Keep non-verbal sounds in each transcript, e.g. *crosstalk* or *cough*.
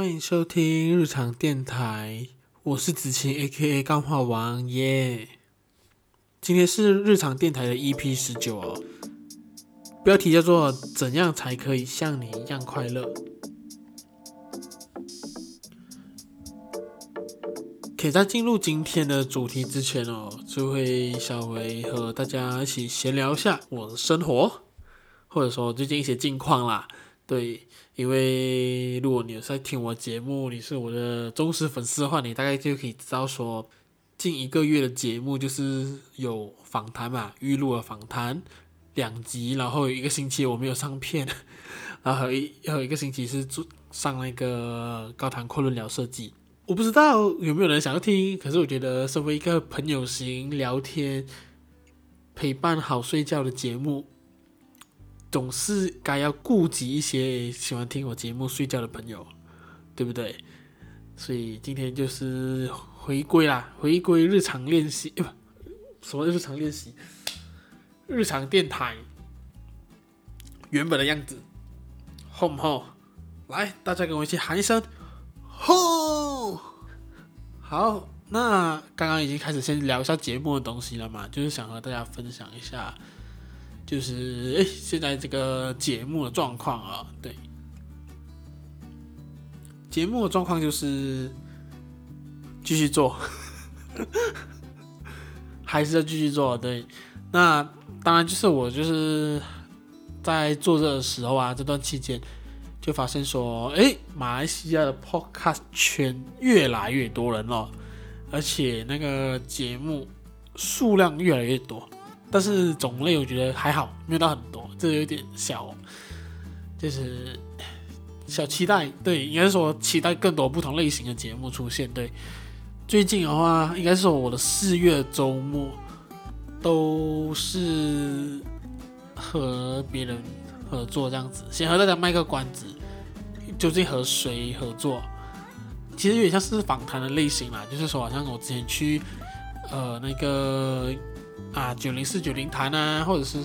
欢迎收听日常电台，我是子晴 A.K.A 钢化王耶。今天是日常电台的 EP 十九哦，标题叫做“怎样才可以像你一样快乐”。可以在进入今天的主题之前哦，就会稍微和大家一起闲聊一下我的生活，或者说最近一些近况啦。对，因为如果你有在听我节目，你是我的忠实粉丝的话，你大概就可以知道说，近一个月的节目就是有访谈嘛，预录了访谈两集，然后有一个星期我没有上片，然后一还有一个星期是做上那个高谈阔论聊设计。我不知道有没有人想要听，可是我觉得身为一个朋友型聊天、陪伴好睡觉的节目，总是该要顾及一些喜欢听我节目睡觉的朋友，对不对？所以今天就是回归啦，回归日常练习，不，什么日常练习？日常电台原本的样子，吼不吼？来，大家跟我一起喊一声。Home！好，那刚刚已经开始先聊一下节目的东西了嘛，就是想和大家分享一下，就是哎，现在这个节目的状况啊，对，节目的状况就是继续做，*laughs* 还是要继续做，对，那当然就是我就是在做这的时候啊，这段期间。就发现说，哎，马来西亚的 Podcast 圈越来越多人了，而且那个节目数量越来越多，但是种类我觉得还好，没有到很多，这有点小，就是小期待。对，应该是说期待更多不同类型的节目出现。对，最近的话，应该是说我的四月周末都是和别人。合作这样子，先和大家卖个关子，究竟和谁合作？其实有点像是访谈的类型啦，就是说好像我之前去呃那个啊九零四九零谈啊，或者是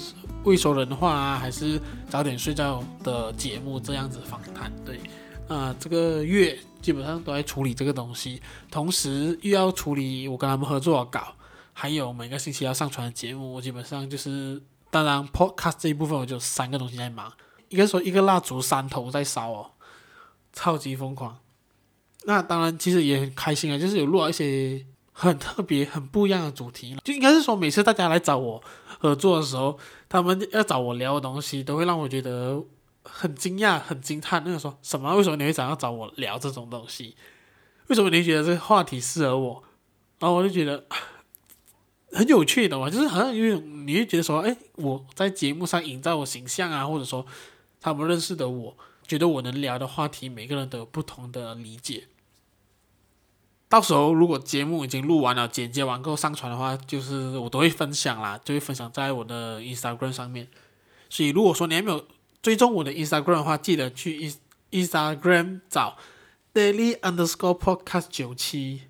未说人的话啊，还是早点睡觉的节目这样子访谈。对，啊、这个月基本上都在处理这个东西，同时又要处理我跟他们合作的稿，还有每个星期要上传的节目，我基本上就是。当然，Podcast 这一部分我就三个东西在忙，一个说一个蜡烛三头在烧哦，超级疯狂。那当然，其实也很开心啊，就是有录了一些很特别、很不一样的主题。就应该是说，每次大家来找我合作的时候，他们要找我聊的东西，都会让我觉得很惊讶、很惊叹。那个说什么？为什么你会想要找我聊这种东西？为什么你觉得这个话题适合我？然后我就觉得。很有趣的嘛，就是好像因为你会觉得说，哎，我在节目上营造我形象啊，或者说他们认识的我，觉得我能聊的话题，每个人都有不同的理解。到时候如果节目已经录完了，剪接完后上传的话，就是我都会分享啦，就会分享在我的 Instagram 上面。所以如果说你还没有追踪我的 Instagram 的话，记得去 Instagram 找 Daily Underscore Podcast 九七，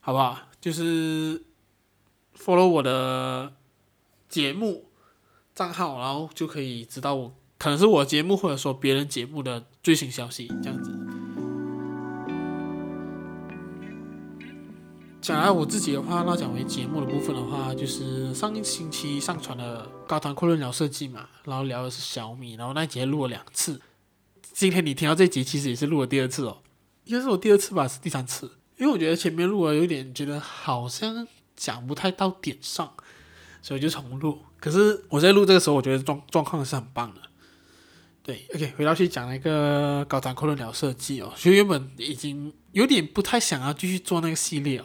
好不好？就是。follow 我的节目账号，然后就可以知道我可能是我节目或者说别人节目的最新消息，这样子。讲来我自己的话，那讲回节目的部分的话，就是上一星期上传的高谈阔论聊设计嘛，然后聊的是小米，然后那节录了两次。今天你听到这集，其实也是录了第二次哦，应该是我第二次吧，是第三次，因为我觉得前面录了有点觉得好像。讲不太到点上，所以就重录。可是我在录这个时候，我觉得状状况是很棒的。对，OK，回到去讲那个高谈阔论聊设计哦，其实原本已经有点不太想要继续做那个系列哦，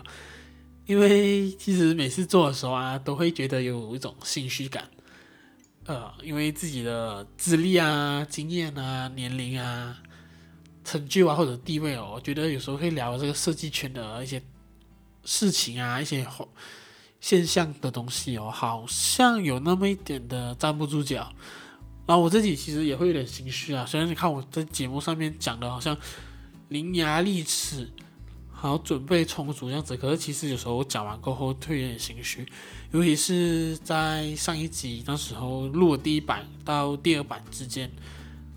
因为其实每次做的时候啊，都会觉得有一种心虚感。呃，因为自己的资历啊、经验啊、年龄啊、成就啊或者地位哦，我觉得有时候会聊这个设计圈的一些。事情啊，一些现象的东西哦，好像有那么一点的站不住脚。然后我自己其实也会有点心虚啊。虽然你看我在节目上面讲的好像伶牙俐齿，好准备充足这样子，可是其实有时候我讲完过后会有点心虚。尤其是在上一集那时候录了第一版到第二版之间，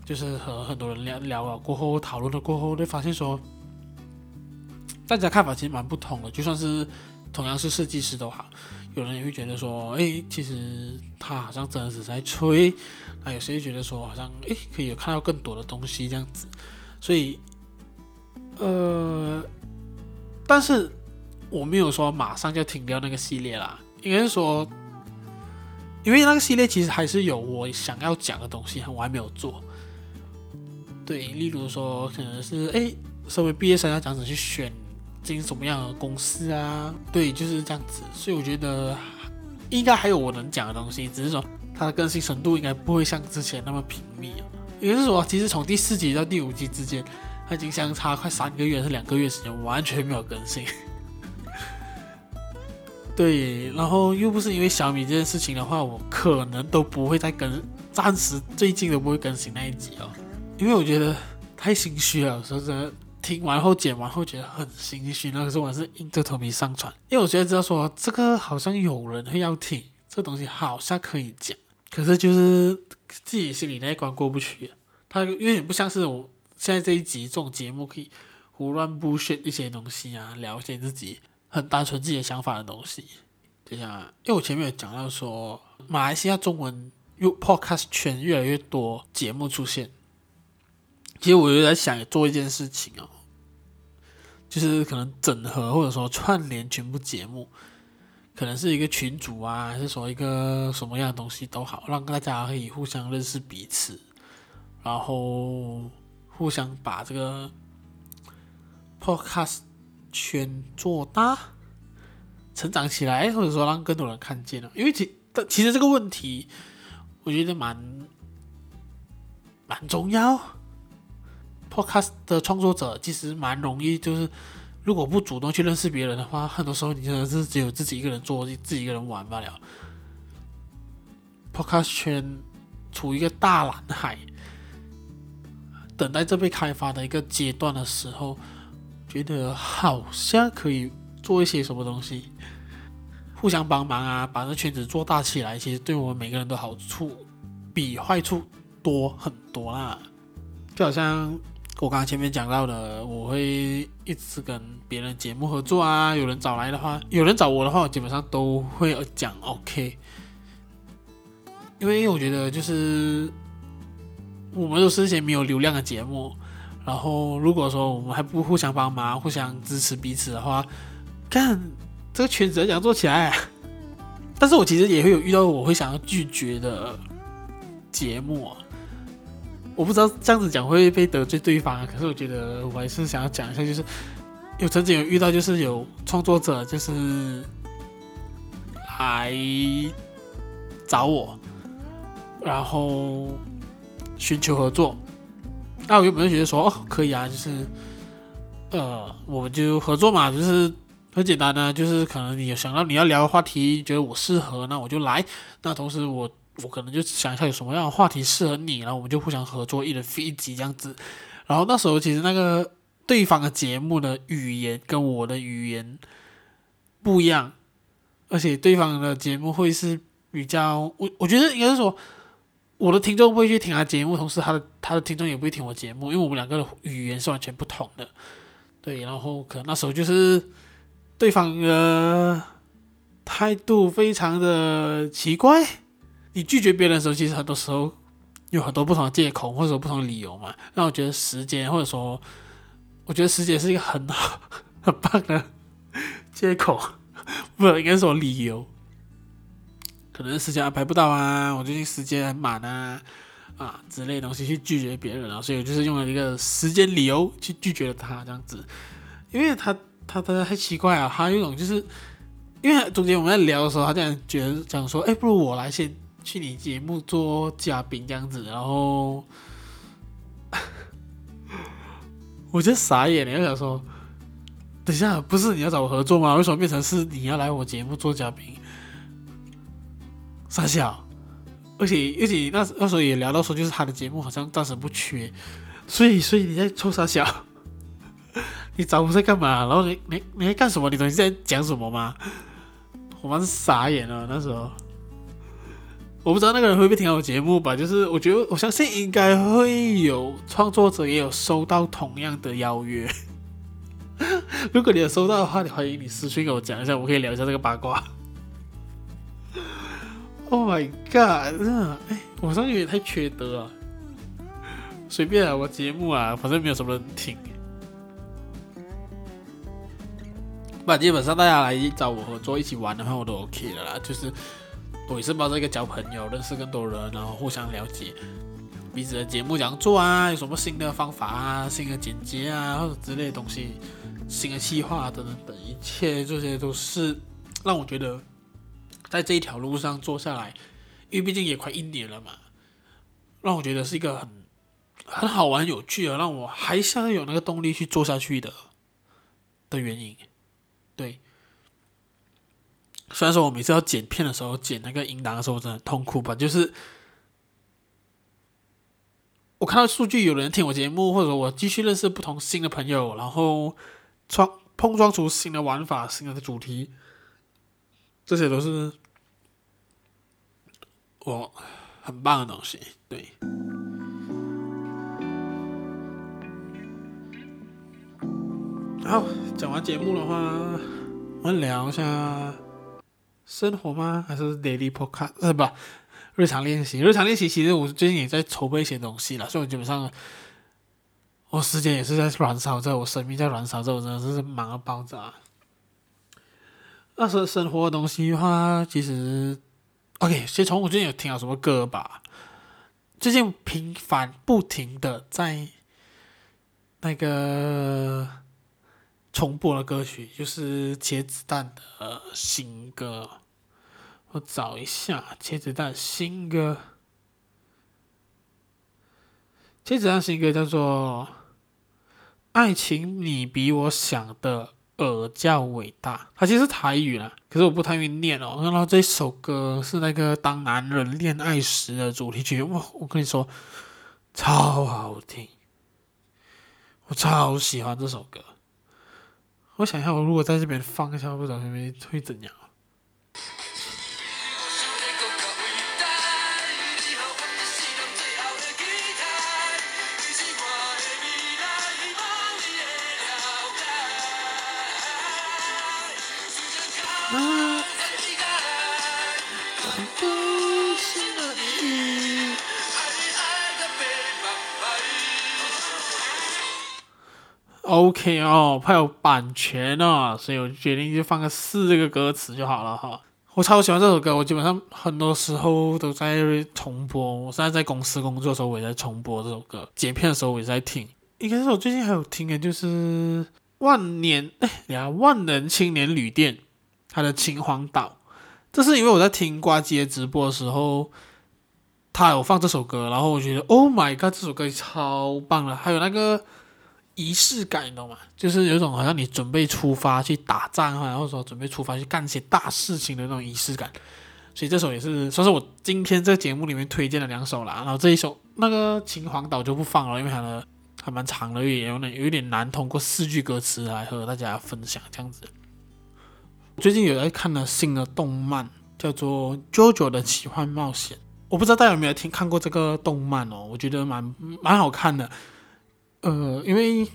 就是和很多人聊聊了过后，讨论了过后，就发现说，大家看法其实蛮不同的。就算是同样是设计师都好，有人也会觉得说，哎，其实他好像真的是在吹。那有谁觉得说，好像哎，可以有看到更多的东西这样子。所以，呃，但是我没有说马上就停掉那个系列啦，应该是说。因为那个系列其实还是有我想要讲的东西，我还没有做。对，例如说可能是哎，身为毕业生要这样子去选进什么样的公司啊？对，就是这样子。所以我觉得应该还有我能讲的东西，只是说它的更新程度应该不会像之前那么频密。也就是说，其实从第四集到第五集之间，它已经相差快三个月是两个月时间，完全没有更新。*laughs* 对，然后又不是因为小米这件事情的话，我可能都不会再更，暂时最近都不会更新那一集哦，因为我觉得太心虚了，说真的，听完后剪完后觉得很心虚。那个时候我是硬着头皮上传，因为我觉得知道说这个好像有人会要听，这个东西好像可以讲，可是就是自己心里那一关过不去。它有点不像是我现在这一集这种节目可以胡乱 bullshit 一些东西啊，聊一些自己。很单纯自己的想法的东西，就像因为我前面有讲到说，马来西亚中文用 podcast 圈越来越多节目出现，其实我就在想做一件事情哦，就是可能整合或者说串联全部节目，可能是一个群组啊，还是说一个什么样的东西都好，让大家可以互相认识彼此，然后互相把这个 podcast。圈做大，成长起来，或者说让更多人看见了。因为其其实这个问题，我觉得蛮蛮重要。Podcast 的创作者其实蛮容易，就是如果不主动去认识别人的话，很多时候你真的是只有自己一个人做，自己一个人玩罢了。Podcast 圈处于一个大蓝海，等待着被开发的一个阶段的时候。觉得好像可以做一些什么东西，互相帮忙啊，把这圈子做大起来，其实对我们每个人都好处比坏处多很多啦。就好像我刚刚前面讲到的，我会一直跟别人节目合作啊，有人找来的话，有人找我的话，我基本上都会讲 OK，因为我觉得就是我们都是一些没有流量的节目。然后，如果说我们还不互相帮忙、互相支持彼此的话，看这个圈子要怎样做起来？但是我其实也会有遇到我会想要拒绝的节目。我不知道这样子讲会被得罪对方，可是我觉得我还是想要讲一下，就是有曾经有遇到，就是有创作者就是来找我，然后寻求合作。那我原本就觉得说，哦，可以啊，就是，呃，我们就合作嘛，就是很简单的，就是可能你有想到你要聊的话题，觉得我适合，那我就来。那同时我我可能就想一下有什么样的话题适合你，然后我们就互相合作，一人飞一集这样子。然后那时候其实那个对方的节目的语言跟我的语言不一样，而且对方的节目会是比较，我我觉得应该是说。我的听众不会去听他节目，同时他的他的听众也不会听我节目，因为我们两个的语言是完全不同的。对，然后可能那时候就是对方的态度非常的奇怪。你拒绝别人的时候，其实很多时候有很多不同的借口或者说不同的理由嘛。让我觉得时间或者说，我觉得时间是一个很好 *laughs* 很棒的借口，不应该说理由。可能时间安排不到啊，我最近时间很满啊，啊之类的东西去拒绝别人啊，所以我就是用了一个时间理由去拒绝了他这样子，因为他他他太奇怪啊，他有一种就是，因为中间我们在聊的时候，他这样觉得讲说，哎，不如我来先去你节目做嘉宾这样子，然后我就傻眼了，我想说，等一下不是你要找我合作吗？为什么变成是你要来我节目做嘉宾？傻笑，而且而且那那时候也聊到说，就是他的节目好像暂时不缺，所以所以你在臭傻笑，*laughs* 你找我在干嘛？然后你你你在干什么？你懂你在讲什么吗？我妈是傻眼了那时候，我不知道那个人会不会听我节目吧？就是我觉得，我相信应该会有创作者也有收到同样的邀约。*laughs* 如果你有收到的话，你欢迎你私信给我讲一下，我可以聊一下这个八卦。Oh my god！真的，哎，我上去也太缺德了。随便啊，我节目啊，反正没有什么人听。那基本上大家来找我合作一起玩的话，我都 OK 的啦。就是我也是抱着一个交朋友、认识更多人，然后互相了解彼此的节目怎样做啊，有什么新的方法啊、新的剪辑啊或者之类的东西、新的计划等等等，一切这些都是让我觉得在这一条路上做下来，因为毕竟也快一年了嘛，让我觉得是一个很很好玩、有趣的，让我还想有那个动力去做下去的的原因。对，虽然说我每次要剪片的时候，剪那个音档的时候，我真的很痛苦吧。就是我看到数据，有人听我节目，或者我继续认识不同新的朋友，然后创碰撞出新的玩法、新的主题，这些都是我很棒的东西。对，好。讲完节目的话，我们聊一下生活吗？还是 daily podcast？是吧？日常练习，日常练习。其实我最近也在筹备一些东西了，所以我基本上我时间也是在燃烧着，我生命在燃烧着，我真的是忙到爆炸。那是生活的东西的话，其实 OK，先从我最近有听到什么歌吧？最近频繁不停的在那个。重播的歌曲就是茄子蛋的新歌，我找一下茄子蛋新歌。茄子蛋新歌叫做《爱情你比我想的尔较伟大》，它其实是台语啦，可是我不太会念哦。然后这首歌是那个《当男人恋爱时》的主题曲，哇，我跟你说，超好听，我超喜欢这首歌。我想一下，我如果在这边放一下，不知道会不会会怎样哦，怕有版权哦，所以我决定就放个四这个歌词就好了哈。我超喜欢这首歌，我基本上很多时候都在重播。我现在在公司工作的时候，我也在重播这首歌。剪片的时候我也在听。应该是我最近还有听的，就是万年哎呀，万能青年旅店，他的秦皇岛。这是因为我在听呱吉直播的时候，他有放这首歌，然后我觉得 Oh my God，这首歌超棒了。还有那个。仪式感，你懂吗？就是有一种好像你准备出发去打仗啊，然后说准备出发去干一些大事情的那种仪式感。所以这首也是算是我今天这个节目里面推荐的两首啦。然后这一首那个《秦皇岛》就不放了，因为它的还蛮长的，也有点有点难通过四句歌词来和大家分享这样子。最近有在看了新的动漫，叫做《JoJo 的奇幻冒险》。我不知道大家有没有听看过这个动漫哦？我觉得蛮蛮好看的。呃，因为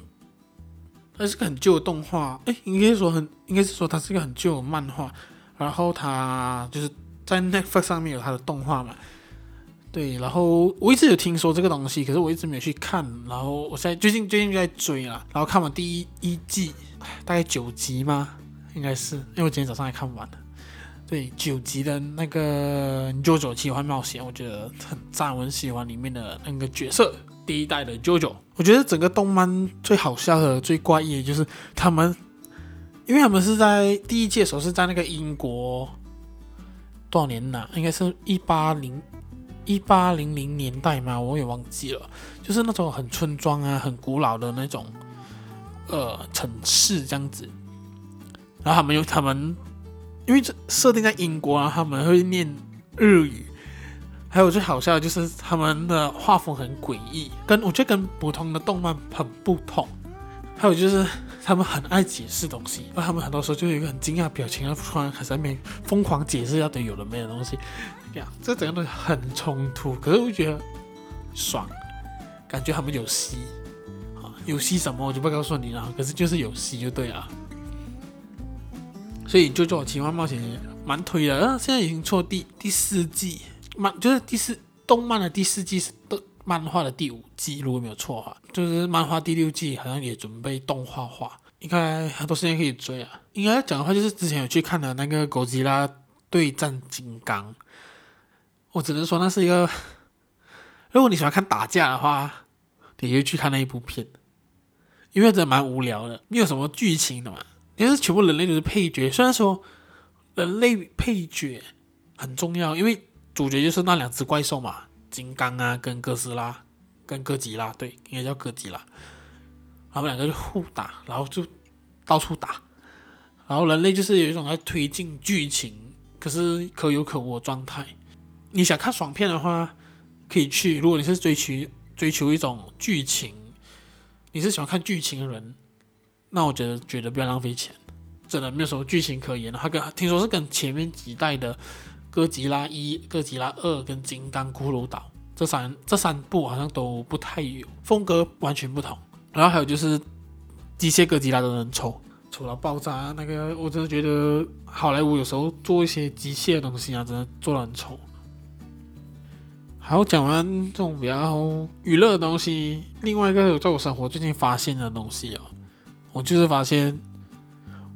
它是个很旧的动画，诶，应该说很，应该是说它是一个很旧的漫画，然后它就是在 Netflix 上面有它的动画嘛，对，然后我一直有听说这个东西，可是我一直没有去看，然后我现在最近最近就在追了，然后看完第一一季，大概九集吗？应该是，因为我今天早上还看完了，对，九集的那个 JoJo 奇幻冒险，我觉得很赞，我很喜欢里面的那个角色。第一代的 JoJo，我觉得整个动漫最好笑的、最怪异的就是他们，因为他们是在第一届的时候是在那个英国多少年呢？应该是一八零一八零零年代嘛，我也忘记了。就是那种很村庄啊、很古老的那种呃城市这样子。然后他们有他们，因为这设定在英国啊，他们会念日语。还有最好笑的就是他们的画风很诡异，跟我觉得跟普通的动漫很不同。还有就是 *laughs* 他们很爱解释东西，而他们很多时候就有一个很惊讶的表情，然后突然开始在那边疯狂解释一堆有的没的东西，这样这整个东西很冲突，可是我觉得爽，感觉他们有戏啊，有戏什么我就不告诉你了，可是就是有戏就对了。所以就做奇幻冒险蛮推的，啊，现在已经出第第四季，漫就是第四动漫的第四季是动漫画的第五季，如果没有错的话，就是漫画第六季好像也准备动画化，应该很多时间可以追啊。应该讲的话就是之前有去看的那个哥吉拉对战金刚，我只能说那是一个，如果你喜欢看打架的话，你就去看那一部片，因为真的蛮无聊的，没有什么剧情的嘛。因为全部人类都是配角，虽然说人类配角很重要，因为主角就是那两只怪兽嘛，金刚啊跟哥斯拉，跟哥吉拉，对，应该叫哥吉拉，他们两个就互打，然后就到处打，然后人类就是有一种在推进剧情，可是可有可无的状态。你想看爽片的话，可以去；如果你是追求追求一种剧情，你是喜欢看剧情的人。那我觉得觉得不要浪费钱，真的没有什么剧情可言的。他跟听说是跟前面几代的哥吉拉一、哥吉拉二跟金刚骷髅岛这三这三部好像都不太有风格，完全不同。然后还有就是机械哥吉拉都能抽，抽到爆炸那个，我真的觉得好莱坞有时候做一些机械的东西啊，真的做的很丑。好讲完这种比较娱乐的东西，另外一个在我生活最近发现的东西啊。我就是发现，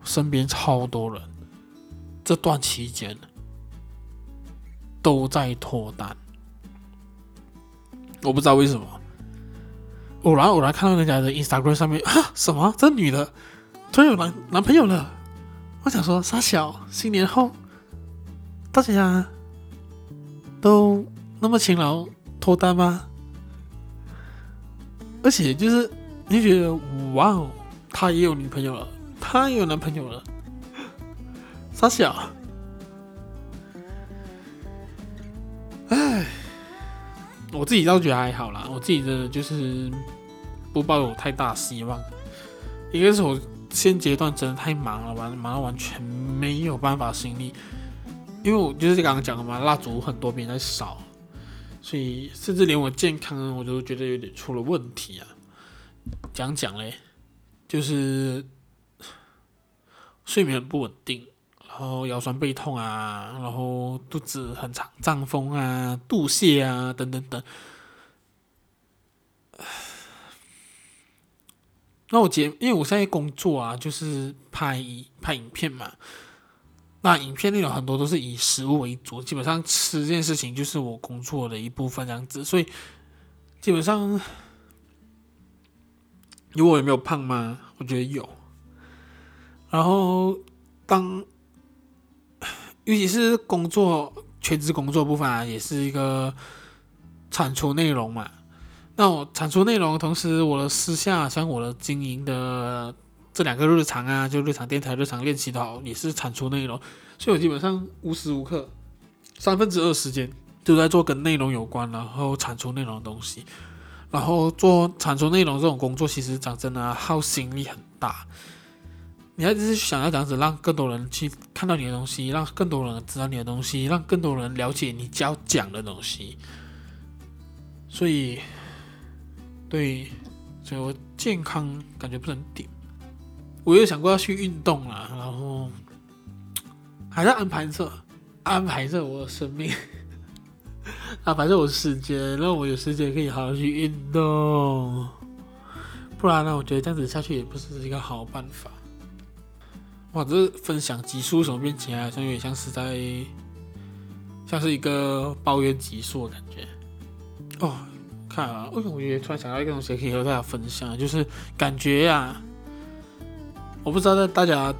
身边超多人这段期间都在脱单，我不知道为什么。偶然偶然看到人家的 Instagram 上面啊，什么这女的突然有男男朋友了，我想说傻小，新年后大家都那么勤劳脱单吗？而且就是你觉得哇哦。他也有女朋友了，他也有男朋友了，傻小。唉，我自己倒觉得还好啦，我自己的就是不抱有太大希望。一个是我现阶段真的太忙了，完忙到完全没有办法心力，因为我就是刚刚讲的嘛，蜡烛很多，别人在烧，所以甚至连我健康我都觉得有点出了问题啊。讲讲嘞。就是睡眠不稳定，后腰酸背痛啊，然后肚子很常胀风啊、肚泻啊等等等。*sighs* 那我节，因为我现在工作啊，就是拍拍影片嘛，那影片内容很多都是以食物为主，基本上吃这件事情就是我工作的一部分这样子，所以基本上。有我有没有胖吗？我觉得有。然后当，尤其是工作全职工作部分啊，也是一个产出内容嘛。那我产出内容，同时我的私下像我的经营的这两个日常啊，就日常电台、日常练习的好，也是产出内容。所以我基本上无时无刻三分之二时间都在做跟内容有关，然后产出内容的东西。然后做产出内容这种工作，其实讲真的耗心力很大。你还是想要这样子，让更多人去看到你的东西，让更多人知道你的东西，让更多人了解你教讲的东西。所以，对，所以我健康感觉不是很顶。我有想过要去运动了，然后还在安排着，安排着我的生命。啊，反正我的时间，让我有时间可以好好去运动，不然呢，我觉得这样子下去也不是一个好办法。哇，这分享集数什么变起来，好像有点像是在，像是一个抱怨集数的感觉。哦，看啊，为什么我觉得突然想到一个东西可以和大家分享，就是感觉呀、我不知道大家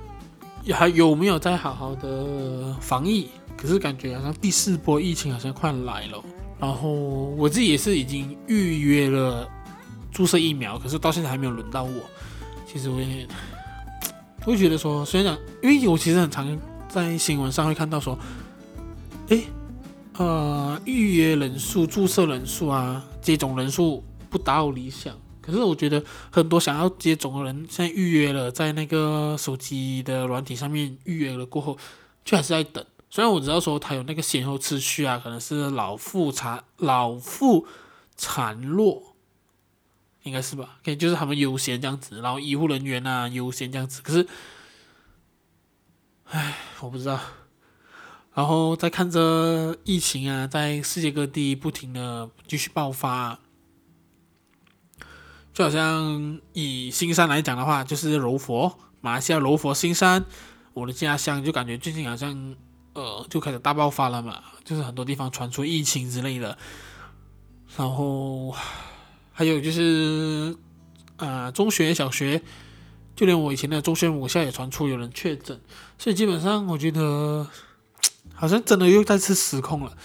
还有没有在好好的防疫。可是感觉好像第四波疫情好像快来了，然后我自己也是已经预约了注射疫苗，可是到现在还没有轮到我。其实我也，我会觉得说，虽然讲，因为我其实很常在新闻上会看到说，诶，呃，预约人数、注射人数啊，接种人数不达到理想，可是我觉得很多想要接种的人，现在预约了，在那个手机的软体上面预约了过后，就还是在等。虽然我知道说他有那个先后次序啊，可能是老妇产老妇产弱，应该是吧？可以就是他们优先这样子，然后医护人员啊优先这样子。可是，唉，我不知道。然后再看着疫情啊，在世界各地不停的继续爆发，就好像以新山来讲的话，就是柔佛，马来西亚柔佛新山，我的家乡，就感觉最近好像呃就开始大爆发了嘛，就是很多地方传出疫情之类的，然后还有就是啊、中学、小学，就连我以前的中学母校也传出有人确诊，所以基本上我觉得。好像真的又再次失控了。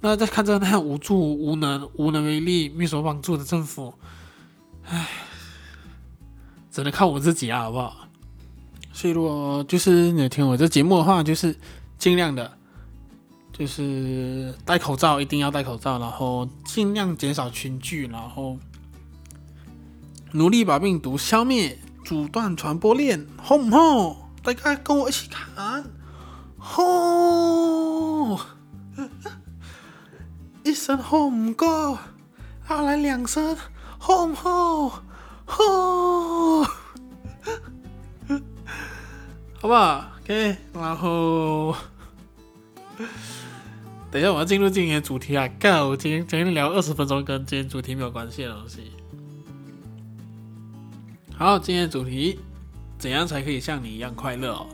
那再看着那样无助、无能、无能为力、没什么帮助的政府，唉，只能靠我自己啊，好不好？所以如果就是你听我这节目的话，就是尽量的，就是戴口罩，一定要戴口罩，然后尽量减少群聚，然后努力把病毒消灭，阻断传播链，吼唔吼？大家跟我一起看。吼！一声吼唔够，要来两声吼唔吼？吼！*laughs* 好不好？*laughs* OK，然后 *laughs* 等一下我要进入今天的主题啊！干，我今天今天聊二十分钟，跟今天主题没有关系的东西。好，今天的主题，怎样才可以像你一样快乐哦？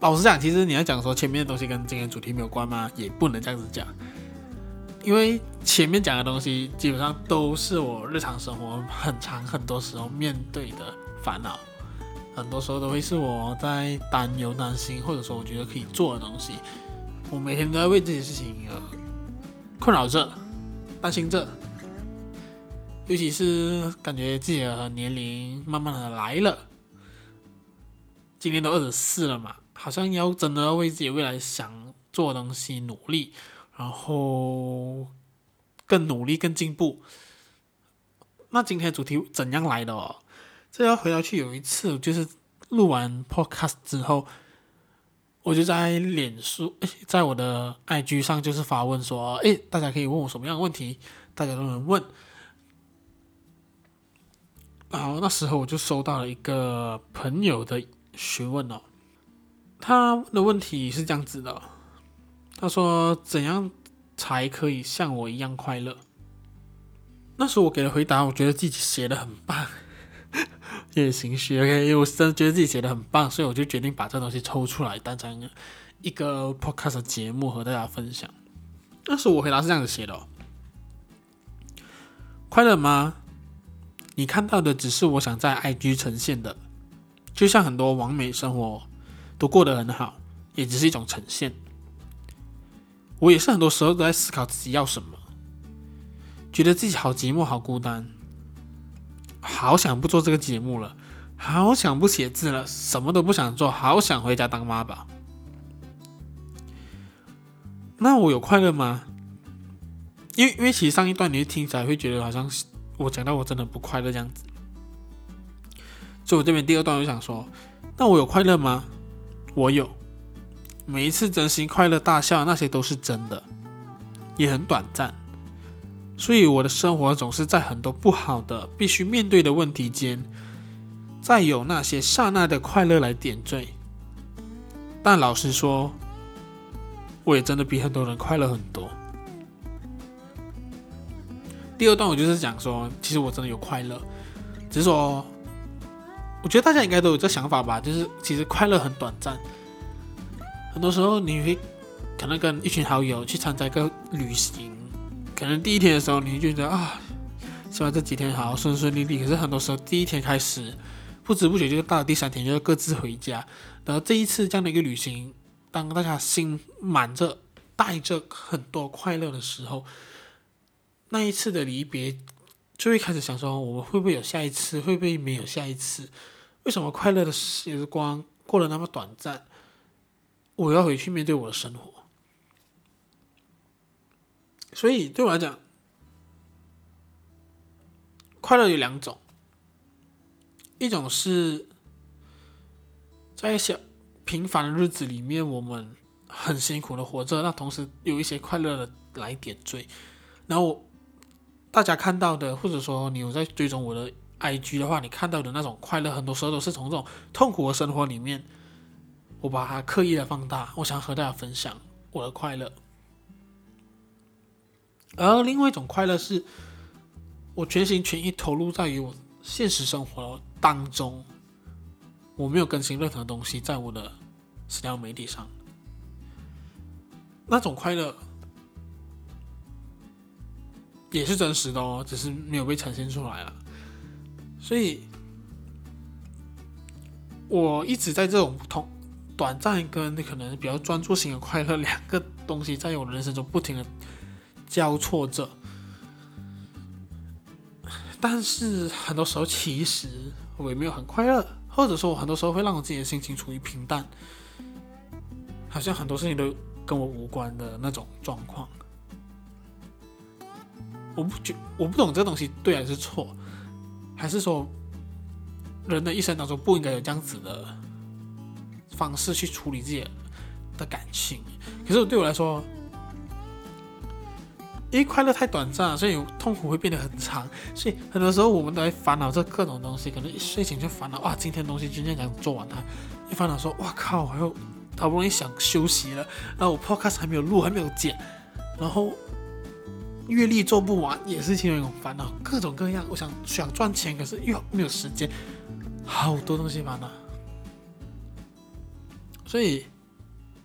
老实讲，其实你要讲说前面的东西跟今天主题没有关吗？也不能这样子讲，因为前面讲的东西基本上都是我日常生活很长很多时候面对的烦恼，很多时候都会是我在担忧、担心，或者说我觉得可以做的东西。我每天都在为这些事情困扰着、担心着，尤其是感觉自己的年龄慢慢的来了，今年都二十四了嘛。好像要真的要为自己未来想做的东西努力，然后更努力、更进步。那今天的主题怎样来的哦？这要回到去有一次，就是录完 podcast 之后，我就在脸书，在我的 IG 上就是发问说：“哎，大家可以问我什么样的问题？大家都能问。”然后那时候我就收到了一个朋友的询问哦。他的问题是这样子的，他说：“怎样才可以像我一样快乐？”那时候我给的回答，我觉得自己写的很棒，有点心虚。OK，因为我真的觉得自己写的很棒，所以我就决定把这东西抽出来，当成一个 podcast 节目和大家分享。那时候我回答是这样子写的哦：“快乐吗？你看到的只是我想在 IG 呈现的，就像很多完美生活。”都过得很好，也只是一种呈现。我也是很多时候都在思考自己要什么，觉得自己好寂寞、好孤单，好想不做这个节目了，好想不写字了，什么都不想做，好想回家当妈宝。那我有快乐吗？因为因为其实上一段你听起来会觉得好像我讲到我真的不快乐这样子，所以我这边第二段我就想说，那我有快乐吗？我有，每一次真心快乐大笑，那些都是真的，也很短暂。所以我的生活总是在很多不好的、必须面对的问题间，再有那些刹那的快乐来点缀。但老实说，我也真的比很多人快乐很多。第二段我就是讲说，其实我真的有快乐，只是说。我觉得大家应该都有这想法吧，就是其实快乐很短暂。很多时候你会可能跟一群好友去参加一个旅行，可能第一天的时候你就觉得啊，希望这几天好好顺顺利利。可是很多时候第一天开始，不知不觉就到了第三天，就各自回家。然后这一次这样的一个旅行，当大家心满着带着很多快乐的时候，那一次的离别。就会开始想说，我们会不会有下一次？会不会没有下一次？为什么快乐的时光过得那么短暂？我要回去面对我的生活。所以对我来讲，快乐有两种，一种是在小平凡的日子里面，我们很辛苦的活着，那同时有一些快乐的来点缀。然后大家看到的，或者说你有在追踪我的 IG 的话，你看到的那种快乐，很多时候都是从这种痛苦的生活里面，我把它刻意的放大，我想和大家分享我的快乐。而另外一种快乐是。我全心全意投入在于我现实生活当中，我没有更新任何东西在我的社交媒体上，那种快乐也是真实的哦，只是没有被呈现出来了。所以，我一直在这种同、短暂跟可能比较专注型的快乐两个东西，在我的人生中不停的交错着。但是很多时候，其实我也没有很快乐，或者说，我很多时候会让我自己的心情处于平淡，好像很多事情都跟我无关的那种状况。我不觉，我不懂这东西对还是错，还是说，人的一生当中不应该有这样子的方式去处理自己的感情。可是对我来说，因为快乐太短暂了，所以痛苦会变得很长。所以很多时候我们都会烦恼这各种东西，可能一睡醒就烦恼哇，今天东西今天想做完它，一烦恼说哇靠，我又好不容易想休息了，然后我 podcast 还没有录，还没有剪，然后月历做不完，也是其中一种烦恼。各种各样，我想想赚钱，可是又没有时间，好多东西烦恼。所以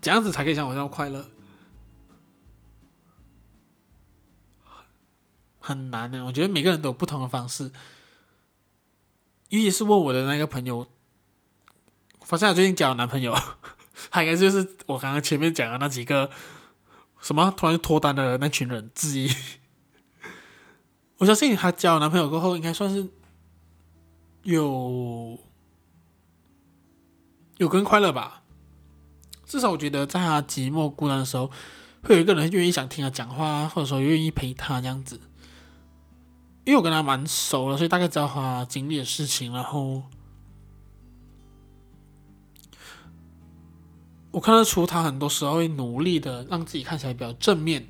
这样子才可以像我这样快乐。很难的，我觉得每个人都有不同的方式。尤其是问我的那个朋友，发现他最近交了男朋友，*laughs* 他应该就是我刚刚前面讲的那几个什么突然脱单的那群人之一。*laughs* 我相信他交了男朋友过后，应该算是有有更快乐吧。至少我觉得，在他寂寞孤单的时候，会有一个人愿意想听他讲话，或者说愿意陪他这样子。因为我跟他蛮熟了，所以大概知道他经历的事情。然后我看得出他很多时候会努力的让自己看起来比较正面、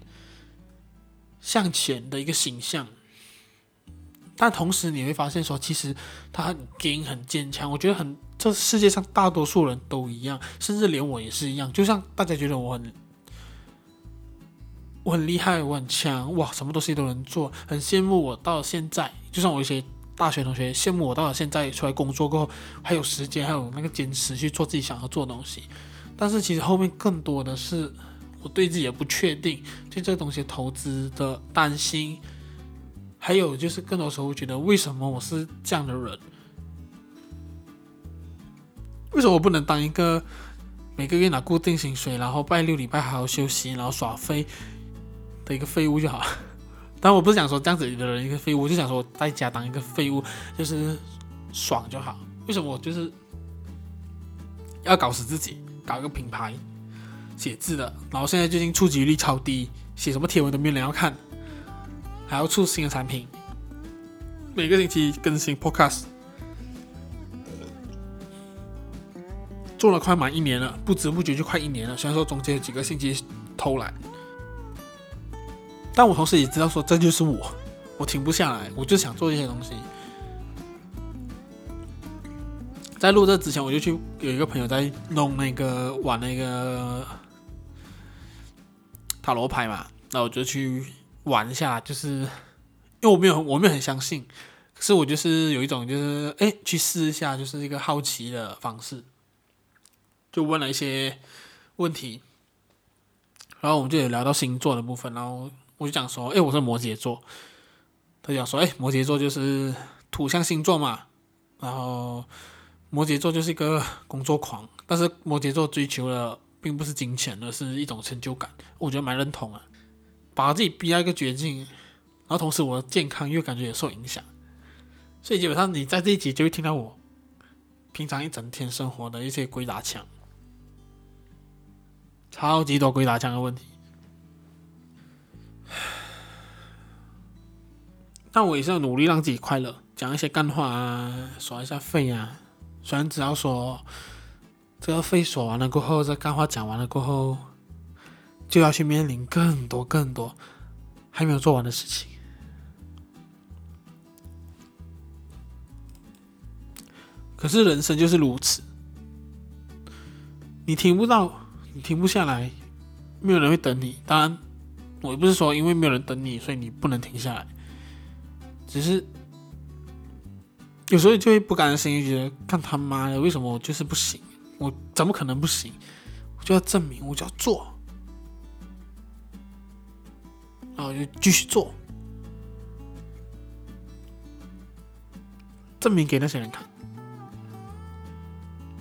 向前的一个形象。但同时你会发现说，其实他很硬、很坚强。我觉得很，这世界上大多数人都一样，甚至连我也是一样。就像大家觉得我很。我很厉害，我很强，哇，什么东西都能做，很羡慕我到现在。就像我一些大学同学羡慕我到了现在出来工作过后，还有时间，还有那个坚持去做自己想要做的东西。但是其实后面更多的是我对自己的不确定，对这个东西投资的担心，还有就是更多时候我觉得为什么我是这样的人？为什么我不能当一个每个月拿固定薪水，然后拜六礼拜好好休息，然后耍飞？的一个废物就好，*laughs* 但我不是想说这样子的人一个废物，我就想说在家当一个废物，就是爽就好。为什么我就是要搞死自己，搞一个品牌，写字的，然后现在最近触及率超低，写什么贴文都没有人要看，还要出新的产品，每个星期更新 Podcast，做了快满一年了，不知不觉就快一年了。虽然说中间有几个星期偷懒。但我同时也知道，说这就是我，我停不下来，我就想做一些东西。在录这之前，我就去有一个朋友在弄那个玩那个塔罗牌嘛，那我就去玩一下，就是因为我没有我没有很相信，可是我就是有一种就是哎去试一下，就是一个好奇的方式，就问了一些问题，然后我们就有聊到星座的部分，然后。我就讲说，哎，我是摩羯座。他讲说，哎，摩羯座就是土象星座嘛。然后，摩羯座就是一个工作狂，但是摩羯座追求的并不是金钱，而是一种成就感。我觉得蛮认同啊，把自己逼到一个绝境，然后同时我的健康又感觉也受影响。所以基本上你在这一集就会听到我平常一整天生活的一些鬼打墙，超级多鬼打墙的问题。但我也是要努力让自己快乐，讲一些干话啊，耍一下废啊。虽然只要说这个废说完了过后，这干话讲完了过后，就要去面临更多更多还没有做完的事情。可是人生就是如此，你停不到，你停不下来，没有人会等你。当然，我也不是说因为没有人等你，所以你不能停下来。只是有时候就会不甘心，觉得干他妈的，为什么我就是不行？我怎么可能不行？我就要证明，我就要做，然后就继续做，证明给那些人看。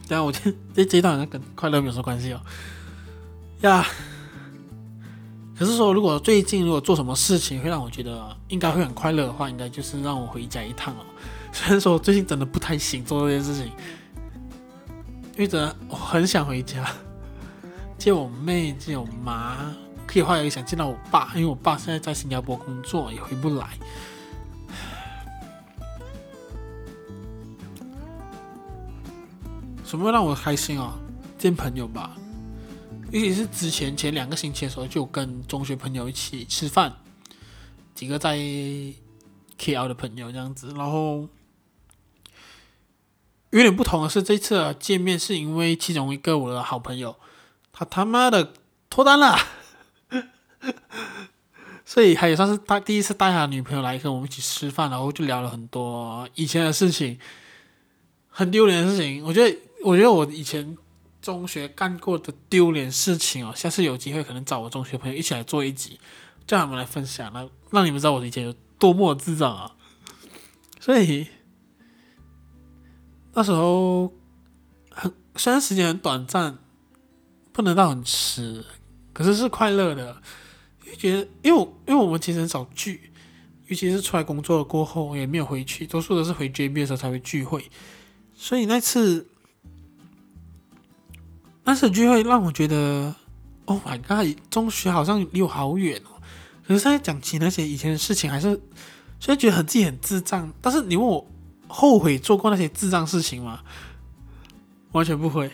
对啊，我这这这一段跟快乐没有什么关系哦。呀。可是说，如果最近如果做什么事情会让我觉得应该会很快乐的话，应该就是让我回家一趟哦。虽然说最近真的不太行做这件事情，因为真的我很想回家见我妹、见我妈，可以话也想见到我爸，因为我爸现在在新加坡工作，也回不来。什么让我开心啊？见朋友吧。尤其是之前前两个星期的时候，就跟中学朋友一起吃饭，几个在 KL 的朋友这样子。然后有点不同的是，这次的见面是因为其中一个我的好朋友，他他妈的脱单了，*laughs* 所以他也算是他第一次带他女朋友来跟我们一起吃饭，然后就聊了很多以前的事情，很丢脸的事情。我觉得，我觉得我以前。中学干过的丢脸事情哦，下次有机会可能找我中学朋友一起来做一集，叫他们来分享，让让你们知道我以前有多么智障啊！所以那时候很虽然时间很短暂，不能到很迟，可是是快乐的，因为觉得因为因为我们其实很少聚，尤其是出来工作过后也没有回去，多数都是回 JB 的时候才会聚会，所以那次。那次聚会让我觉得，Oh my god，中学好像离我好远哦。可是现在讲起那些以前的事情，还是虽然觉得很自己很智障，但是你问我后悔做过那些智障事情吗？完全不会，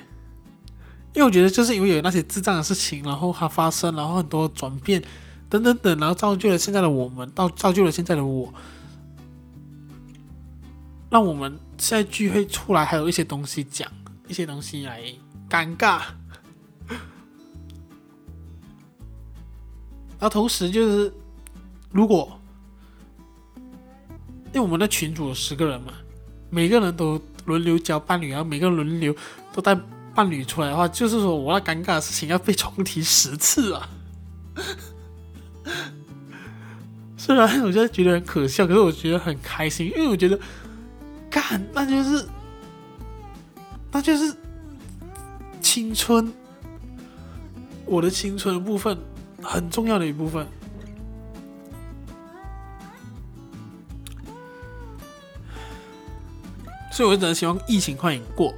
因为我觉得就是因为有那些智障的事情，然后它发生，然后很多转变等等等，然后造就了现在的我们，到造就了现在的我，让我们现在聚会出来还有一些东西讲，一些东西来。尴尬，*laughs* 然后同时就是，如果因为我们的群组有十个人嘛，每个人都轮流交伴侣，然后每个轮流都带伴侣出来的话，就是说我那尴尬的事情要被重提十次啊！*laughs* 虽然我现在觉得很可笑，可是我觉得很开心，因为我觉得，干，那就是，那就是。青春，我的青春部分很重要的一部分，所以我只能希望疫情快点过，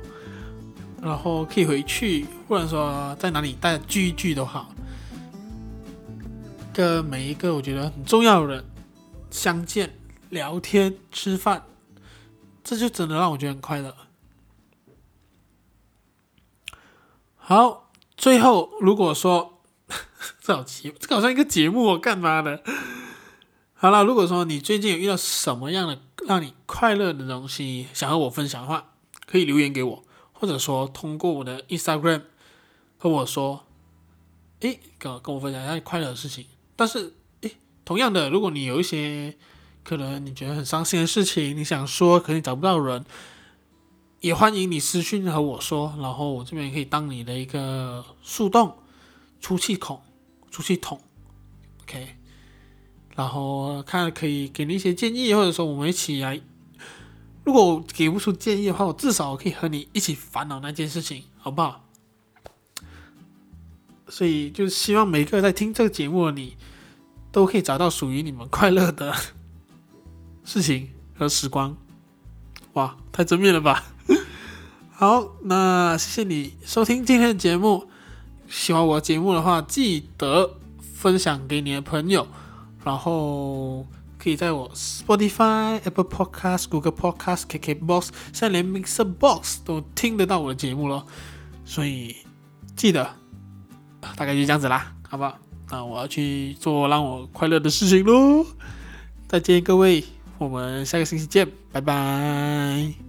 然后可以回去，或者说在哪里大家聚一聚都好，跟每一个我觉得很重要的人相见、聊天、吃饭，这就真的让我觉得很快乐。好，最后如果说 *laughs* 这好奇，这个好像一个节目，我干嘛的？好了，如果说你最近有遇到什么样的让你快乐的东西，想和我分享的话，可以留言给我，或者说通过我的 Instagram 和我说，诶，跟跟我分享一下快乐的事情。但是，诶，同样的，如果你有一些可能你觉得很伤心的事情，你想说，可能找不到人。也欢迎你私讯和我说，然后我这边可以当你的一个树洞、出气孔、出气筒，OK。然后看可以给你一些建议，或者说我们一起来。如果我给不出建议的话，我至少我可以和你一起烦恼那件事情，好不好？所以就希望每个在听这个节目的你，都可以找到属于你们快乐的事情和时光。哇，太正面了吧！好，那谢谢你收听今天的节目。喜欢我的节目的话，记得分享给你的朋友，然后可以在我 Spotify、Apple Podcast、Google Podcast、KKBox，现在连 Mixer Box 都听得到我的节目咯。所以记得，大概就这样子啦，好不好？那我要去做让我快乐的事情喽。再见，各位，我们下个星期见，拜拜。